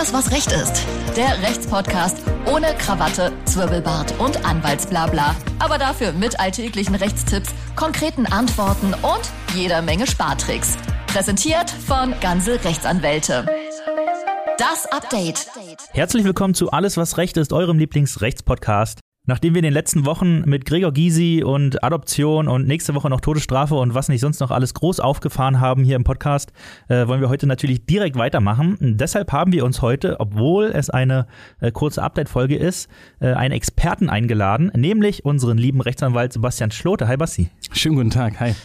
Alles, was Recht ist. Der Rechtspodcast ohne Krawatte, Zwirbelbart und Anwaltsblabla. Aber dafür mit alltäglichen Rechtstipps, konkreten Antworten und jeder Menge Spartricks. Präsentiert von Ganze Rechtsanwälte. Das Update. Herzlich willkommen zu Alles, was Recht ist, eurem Lieblingsrechtspodcast. Nachdem wir in den letzten Wochen mit Gregor Gysi und Adoption und nächste Woche noch Todesstrafe und was nicht sonst noch alles groß aufgefahren haben hier im Podcast, äh, wollen wir heute natürlich direkt weitermachen. Und deshalb haben wir uns heute, obwohl es eine äh, kurze Update-Folge ist, äh, einen Experten eingeladen, nämlich unseren lieben Rechtsanwalt Sebastian Schlote. Hi Basti. Schönen guten Tag, hi.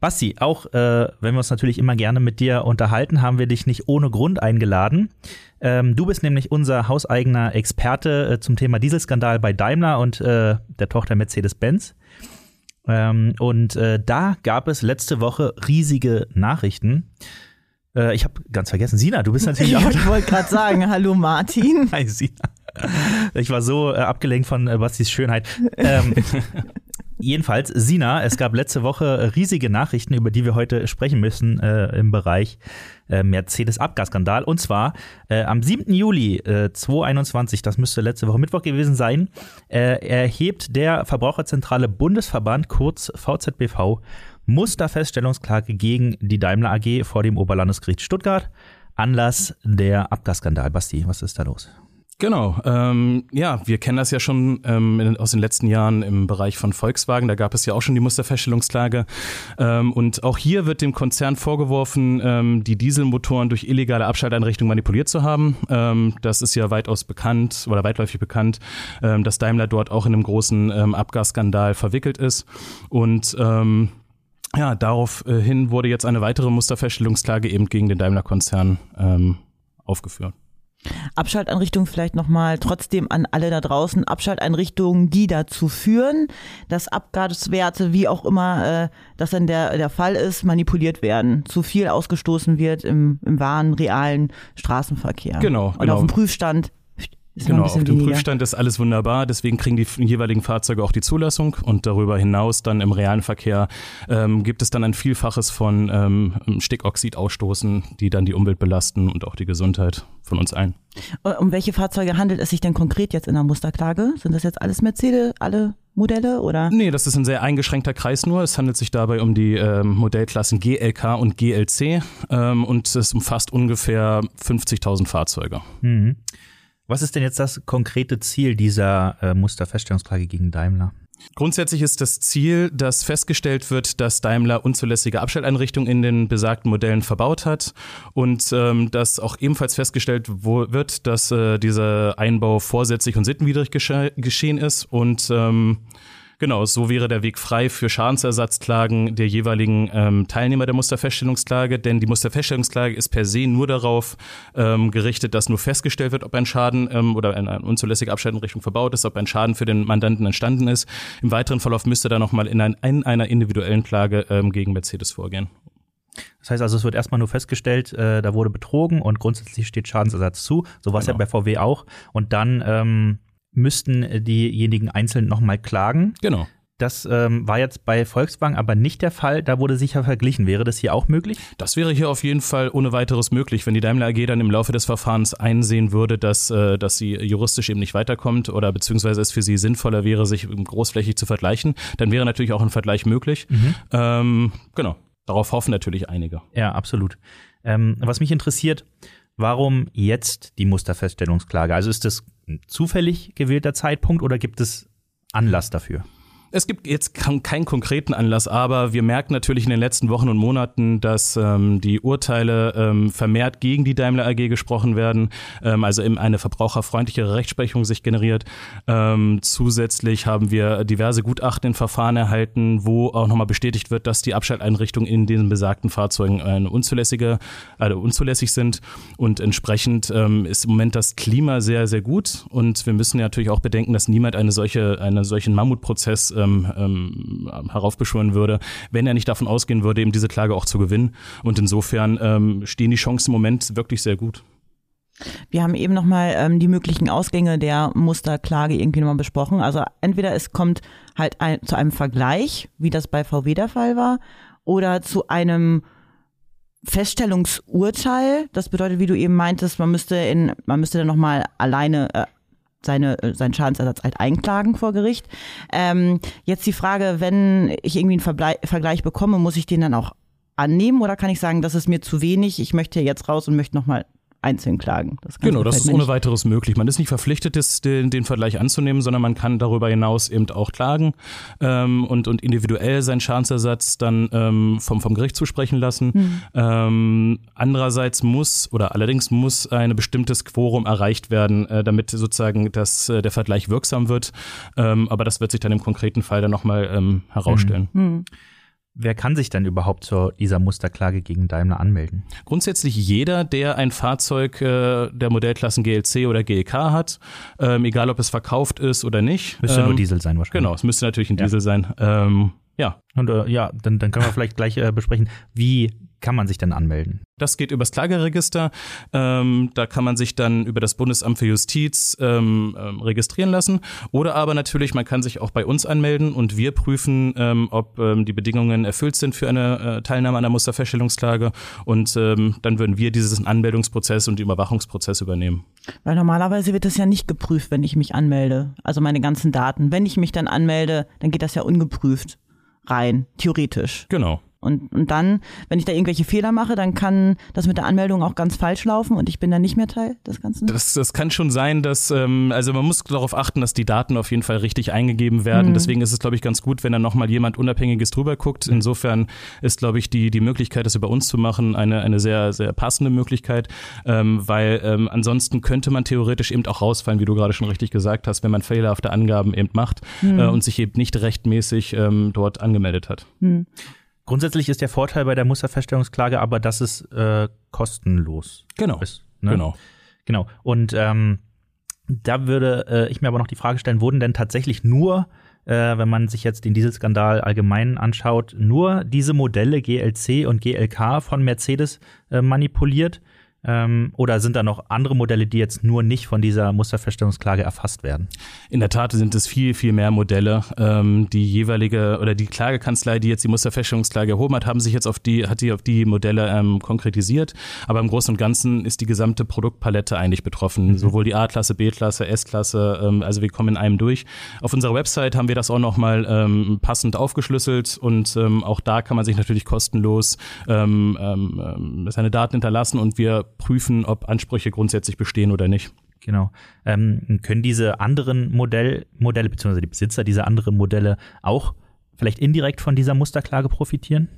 Basti, auch äh, wenn wir uns natürlich immer gerne mit dir unterhalten, haben wir dich nicht ohne Grund eingeladen. Ähm, du bist nämlich unser hauseigener Experte äh, zum Thema Dieselskandal bei Daimler und äh, der Tochter Mercedes-Benz. Ähm, und äh, da gab es letzte Woche riesige Nachrichten. Äh, ich habe ganz vergessen, Sina, du bist natürlich auch. Ich wollte gerade sagen, hallo Martin. Hi, Sina. Ich war so äh, abgelenkt von äh, Bastis Schönheit. Ähm, Jedenfalls, Sina, es gab letzte Woche riesige Nachrichten, über die wir heute sprechen müssen äh, im Bereich äh, Mercedes-Abgasskandal. Und zwar äh, am 7. Juli äh, 2021, das müsste letzte Woche Mittwoch gewesen sein, äh, erhebt der Verbraucherzentrale Bundesverband, kurz VZBV, Musterfeststellungsklage gegen die Daimler AG vor dem Oberlandesgericht Stuttgart. Anlass der Abgasskandal. Basti, was ist da los? Genau, ähm, ja, wir kennen das ja schon ähm, aus den letzten Jahren im Bereich von Volkswagen. Da gab es ja auch schon die Musterfeststellungsklage. Ähm, und auch hier wird dem Konzern vorgeworfen, ähm, die Dieselmotoren durch illegale Abschalteinrichtungen manipuliert zu haben. Ähm, das ist ja weitaus bekannt oder weitläufig bekannt, ähm, dass Daimler dort auch in einem großen ähm, Abgasskandal verwickelt ist. Und ähm, ja, daraufhin wurde jetzt eine weitere Musterfeststellungsklage eben gegen den Daimler-Konzern ähm, aufgeführt. Abschalteinrichtungen vielleicht nochmal trotzdem an alle da draußen. Abschalteinrichtungen, die dazu führen, dass Abgaswerte, wie auch immer äh, das dann der, der Fall ist, manipuliert werden. Zu viel ausgestoßen wird im, im wahren, realen Straßenverkehr. Genau. Und genau. auf dem Prüfstand ist genau, auf dem weniger. Prüfstand ist alles wunderbar, deswegen kriegen die jeweiligen Fahrzeuge auch die Zulassung und darüber hinaus dann im realen Verkehr ähm, gibt es dann ein Vielfaches von ähm, Stickoxidausstoßen, die dann die Umwelt belasten und auch die Gesundheit von uns allen. Äh, um welche Fahrzeuge handelt es sich denn konkret jetzt in der Musterklage? Sind das jetzt alles Mercedes, alle Modelle oder? Nee, das ist ein sehr eingeschränkter Kreis nur. Es handelt sich dabei um die ähm, Modellklassen GLK und GLC ähm, und es umfasst ungefähr 50.000 Fahrzeuge. Mhm. Was ist denn jetzt das konkrete Ziel dieser äh, Musterfeststellungsklage gegen Daimler? Grundsätzlich ist das Ziel, dass festgestellt wird, dass Daimler unzulässige Abstelleinrichtungen in den besagten Modellen verbaut hat und ähm, dass auch ebenfalls festgestellt wird, dass äh, dieser Einbau vorsätzlich und sittenwidrig gesche geschehen ist und ähm, Genau, so wäre der Weg frei für Schadensersatzklagen der jeweiligen ähm, Teilnehmer der Musterfeststellungsklage, denn die Musterfeststellungsklage ist per se nur darauf ähm, gerichtet, dass nur festgestellt wird, ob ein Schaden ähm, oder eine unzulässige Abschalteinrichtung verbaut ist, ob ein Schaden für den Mandanten entstanden ist. Im weiteren Verlauf müsste da nochmal in, ein, in einer individuellen Klage ähm, gegen Mercedes vorgehen. Das heißt also, es wird erstmal nur festgestellt, äh, da wurde betrogen und grundsätzlich steht Schadensersatz zu. So war es genau. ja bei VW auch. Und dann ähm, müssten diejenigen einzeln nochmal klagen. Genau. Das ähm, war jetzt bei Volkswagen aber nicht der Fall. Da wurde sicher verglichen. Wäre das hier auch möglich? Das wäre hier auf jeden Fall ohne weiteres möglich, wenn die Daimler AG dann im Laufe des Verfahrens einsehen würde, dass, äh, dass sie juristisch eben nicht weiterkommt oder beziehungsweise es für sie sinnvoller wäre, sich großflächig zu vergleichen. Dann wäre natürlich auch ein Vergleich möglich. Mhm. Ähm, genau. Darauf hoffen natürlich einige. Ja, absolut. Ähm, was mich interessiert, warum jetzt die Musterfeststellungsklage? Also ist das ein zufällig gewählter Zeitpunkt oder gibt es Anlass dafür? Es gibt jetzt keinen konkreten Anlass, aber wir merken natürlich in den letzten Wochen und Monaten, dass ähm, die Urteile ähm, vermehrt gegen die Daimler AG gesprochen werden, ähm, also eben eine verbraucherfreundlichere Rechtsprechung sich generiert. Ähm, zusätzlich haben wir diverse Gutachten in Verfahren erhalten, wo auch nochmal bestätigt wird, dass die Abschalteinrichtungen in diesen besagten Fahrzeugen eine unzulässige, also unzulässig sind und entsprechend ähm, ist im Moment das Klima sehr, sehr gut und wir müssen ja natürlich auch bedenken, dass niemand eine solche, einen solchen Mammutprozess ähm, ähm, heraufbeschwören würde, wenn er nicht davon ausgehen würde, eben diese Klage auch zu gewinnen. Und insofern ähm, stehen die Chancen im Moment wirklich sehr gut. Wir haben eben nochmal ähm, die möglichen Ausgänge der Musterklage irgendwie nochmal besprochen. Also entweder es kommt halt ein, zu einem Vergleich, wie das bei VW der Fall war, oder zu einem Feststellungsurteil. Das bedeutet, wie du eben meintest, man müsste in, man müsste dann nochmal alleine äh, seine, äh, seinen Schadensersatz halt einklagen vor Gericht. Ähm, jetzt die Frage, wenn ich irgendwie einen Vergleich, Vergleich bekomme, muss ich den dann auch annehmen oder kann ich sagen, das ist mir zu wenig, ich möchte jetzt raus und möchte nochmal einzeln klagen. Das genau, das ist ohne weiteres möglich. Man ist nicht verpflichtet, das, den, den, Vergleich anzunehmen, sondern man kann darüber hinaus eben auch klagen ähm, und, und individuell seinen Schadensersatz dann ähm, vom, vom Gericht zusprechen lassen. Hm. Ähm, andererseits muss oder allerdings muss ein bestimmtes Quorum erreicht werden, äh, damit sozusagen das, äh, der Vergleich wirksam wird. Ähm, aber das wird sich dann im konkreten Fall dann nochmal ähm, herausstellen. Hm. Hm. Wer kann sich denn überhaupt zu dieser Musterklage gegen Daimler anmelden? Grundsätzlich jeder, der ein Fahrzeug äh, der Modellklassen GLC oder GLK hat, ähm, egal ob es verkauft ist oder nicht. Müsste ähm, nur Diesel sein wahrscheinlich. Genau, es müsste natürlich ein ja. Diesel sein. Ähm, ja. Und äh, ja, dann, dann können wir vielleicht gleich äh, besprechen, wie kann man sich denn anmelden? Das geht übers Klageregister. Ähm, da kann man sich dann über das Bundesamt für Justiz ähm, ähm, registrieren lassen. Oder aber natürlich, man kann sich auch bei uns anmelden und wir prüfen, ähm, ob ähm, die Bedingungen erfüllt sind für eine äh, Teilnahme an der Musterfeststellungsklage. Und ähm, dann würden wir diesen Anmeldungsprozess und den Überwachungsprozess übernehmen. Weil normalerweise wird das ja nicht geprüft, wenn ich mich anmelde. Also meine ganzen Daten. Wenn ich mich dann anmelde, dann geht das ja ungeprüft rein, theoretisch. Genau. Und, und dann, wenn ich da irgendwelche Fehler mache, dann kann das mit der Anmeldung auch ganz falsch laufen und ich bin dann nicht mehr Teil des Ganzen. Das, das kann schon sein, dass, ähm, also man muss darauf achten, dass die Daten auf jeden Fall richtig eingegeben werden. Mhm. Deswegen ist es, glaube ich, ganz gut, wenn da nochmal jemand Unabhängiges drüber guckt. Insofern ist, glaube ich, die, die Möglichkeit, das über uns zu machen, eine, eine sehr, sehr passende Möglichkeit, ähm, weil ähm, ansonsten könnte man theoretisch eben auch rausfallen, wie du gerade schon richtig gesagt hast, wenn man fehlerhafte Angaben eben macht mhm. äh, und sich eben nicht rechtmäßig ähm, dort angemeldet hat. Mhm. Grundsätzlich ist der Vorteil bei der Musterfeststellungsklage aber, dass es äh, kostenlos genau. ist. Ne? Genau. Genau. Und ähm, da würde äh, ich mir aber noch die Frage stellen, wurden denn tatsächlich nur, äh, wenn man sich jetzt den Dieselskandal allgemein anschaut, nur diese Modelle GLC und GLK von Mercedes äh, manipuliert? Ähm, oder sind da noch andere Modelle, die jetzt nur nicht von dieser Musterfeststellungsklage erfasst werden? In der Tat sind es viel, viel mehr Modelle. Ähm, die jeweilige oder die Klagekanzlei, die jetzt die Musterfeststellungsklage erhoben hat, haben sich jetzt auf die, hat die auf die Modelle ähm, konkretisiert. Aber im Großen und Ganzen ist die gesamte Produktpalette eigentlich betroffen. Mhm. Sowohl die A-Klasse, B-Klasse, S-Klasse, ähm, also wir kommen in einem durch. Auf unserer Website haben wir das auch nochmal ähm, passend aufgeschlüsselt und ähm, auch da kann man sich natürlich kostenlos ähm, seine Daten hinterlassen und wir prüfen, ob Ansprüche grundsätzlich bestehen oder nicht. Genau. Ähm, können diese anderen Modell, Modelle, beziehungsweise die Besitzer dieser anderen Modelle auch vielleicht indirekt von dieser Musterklage profitieren?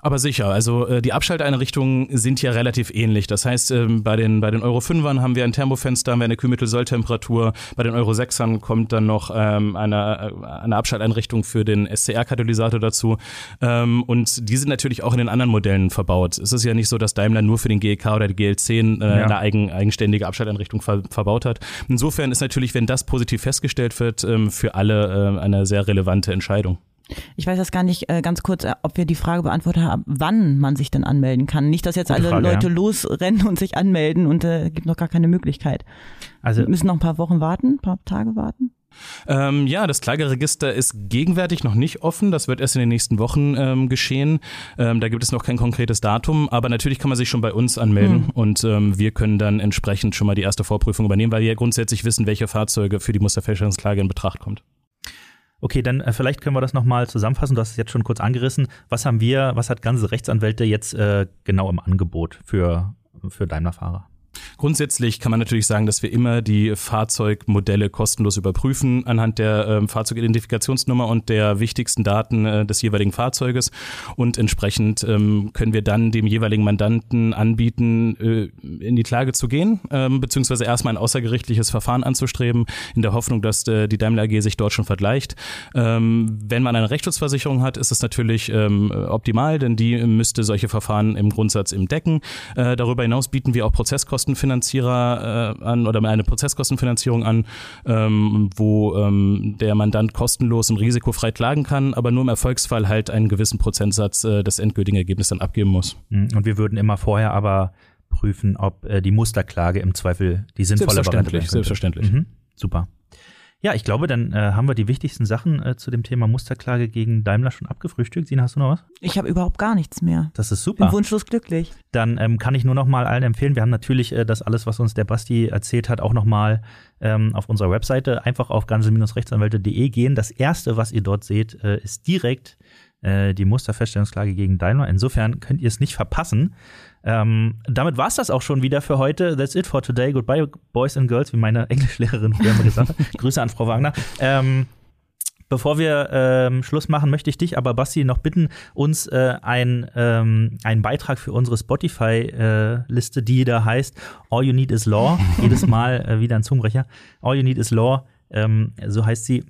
Aber sicher, also äh, die Abschalteinrichtungen sind ja relativ ähnlich. Das heißt, ähm, bei, den, bei den Euro 5ern haben wir ein Thermofenster, haben wir eine Kühlmittelsolltemperatur. Bei den Euro 6ern kommt dann noch ähm, eine, äh, eine Abschalteinrichtung für den SCR-Katalysator dazu. Ähm, und die sind natürlich auch in den anderen Modellen verbaut. Es ist ja nicht so, dass Daimler nur für den GEK oder die GL10 äh, ja. eine eigen, eigenständige Abschalteinrichtung ver verbaut hat. Insofern ist natürlich, wenn das positiv festgestellt wird, ähm, für alle äh, eine sehr relevante Entscheidung. Ich weiß jetzt gar nicht äh, ganz kurz, äh, ob wir die Frage beantwortet haben, wann man sich denn anmelden kann. Nicht, dass jetzt alle Frage, Leute ja. losrennen und sich anmelden und äh, gibt noch gar keine Möglichkeit. Also wir müssen noch ein paar Wochen warten, ein paar Tage warten. Ähm, ja, das Klageregister ist gegenwärtig noch nicht offen. Das wird erst in den nächsten Wochen ähm, geschehen. Ähm, da gibt es noch kein konkretes Datum, aber natürlich kann man sich schon bei uns anmelden hm. und ähm, wir können dann entsprechend schon mal die erste Vorprüfung übernehmen, weil wir ja grundsätzlich wissen, welche Fahrzeuge für die Musterfälschungsklage in Betracht kommt. Okay, dann äh, vielleicht können wir das nochmal zusammenfassen. Du hast es jetzt schon kurz angerissen. Was haben wir, was hat ganze Rechtsanwälte jetzt äh, genau im Angebot für, für Daimler-Fahrer? Grundsätzlich kann man natürlich sagen, dass wir immer die Fahrzeugmodelle kostenlos überprüfen anhand der äh, Fahrzeugidentifikationsnummer und der wichtigsten Daten äh, des jeweiligen Fahrzeuges. Und entsprechend ähm, können wir dann dem jeweiligen Mandanten anbieten, äh, in die Klage zu gehen, ähm, beziehungsweise erstmal ein außergerichtliches Verfahren anzustreben, in der Hoffnung, dass äh, die Daimler AG sich dort schon vergleicht. Ähm, wenn man eine Rechtsschutzversicherung hat, ist es natürlich ähm, optimal, denn die müsste solche Verfahren im Grundsatz im decken. Äh, darüber hinaus bieten wir auch Prozesskosten Prozesskostenfinanzierer äh, an oder eine Prozesskostenfinanzierung an, ähm, wo ähm, der Mandant kostenlos und risikofrei klagen kann, aber nur im Erfolgsfall halt einen gewissen Prozentsatz äh, des endgültigen Ergebnisses dann abgeben muss. Mhm. Und wir würden immer vorher aber prüfen, ob äh, die Musterklage im Zweifel die sinnvolle Variante ist. Selbstverständlich. Mhm. Super. Ja, ich glaube, dann äh, haben wir die wichtigsten Sachen äh, zu dem Thema Musterklage gegen Daimler schon abgefrühstückt. Sina, hast du noch was? Ich habe überhaupt gar nichts mehr. Das ist Bin super. wunschlos glücklich. Dann ähm, kann ich nur noch mal allen empfehlen. Wir haben natürlich äh, das alles, was uns der Basti erzählt hat, auch noch mal ähm, auf unserer Webseite. Einfach auf ganze-rechtsanwälte.de gehen. Das erste, was ihr dort seht, äh, ist direkt äh, die Musterfeststellungsklage gegen Daimler. Insofern könnt ihr es nicht verpassen. Ähm, damit war es das auch schon wieder für heute. That's it for today. Goodbye, Boys and Girls, wie meine Englischlehrerin früher immer gesagt hat. Grüße an Frau Wagner. Ähm, Bevor wir ähm, Schluss machen, möchte ich dich aber, Basti, noch bitten, uns äh, ein, ähm, einen Beitrag für unsere Spotify-Liste, die da heißt All You Need Is Law, jedes Mal äh, wieder ein Zungenbrecher. All You Need Is Law, ähm, so heißt sie.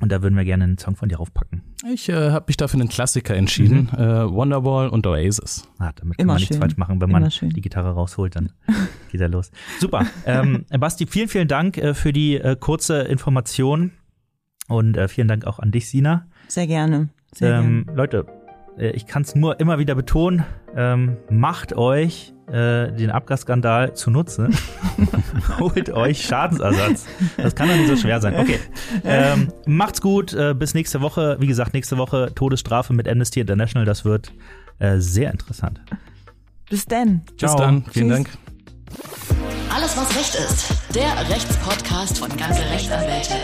Und da würden wir gerne einen Song von dir raufpacken. Ich äh, habe mich dafür einen Klassiker entschieden. Mhm. Äh, Wonderwall und Oasis. Ah, damit kann Immer man nichts schön. falsch machen. Wenn Immer man schön. die Gitarre rausholt, dann geht er los. Super. Ähm, Basti, vielen, vielen Dank äh, für die äh, kurze Information. Und äh, vielen Dank auch an dich, Sina. Sehr gerne. Sehr Ähm, Leute, äh, ich kann es nur immer wieder betonen, ähm, macht euch äh, den Abgasskandal zunutze. Holt euch Schadensersatz. Das kann doch nicht so schwer sein. Okay. Ähm, macht's gut. Äh, bis nächste Woche. Wie gesagt, nächste Woche Todesstrafe mit Amnesty International. Das wird äh, sehr interessant. Bis denn. Bis Ciao. dann. Vielen Tschüss. Dank. Alles, was Recht ist. Der Rechtspodcast von ganze Rechtsanwälte.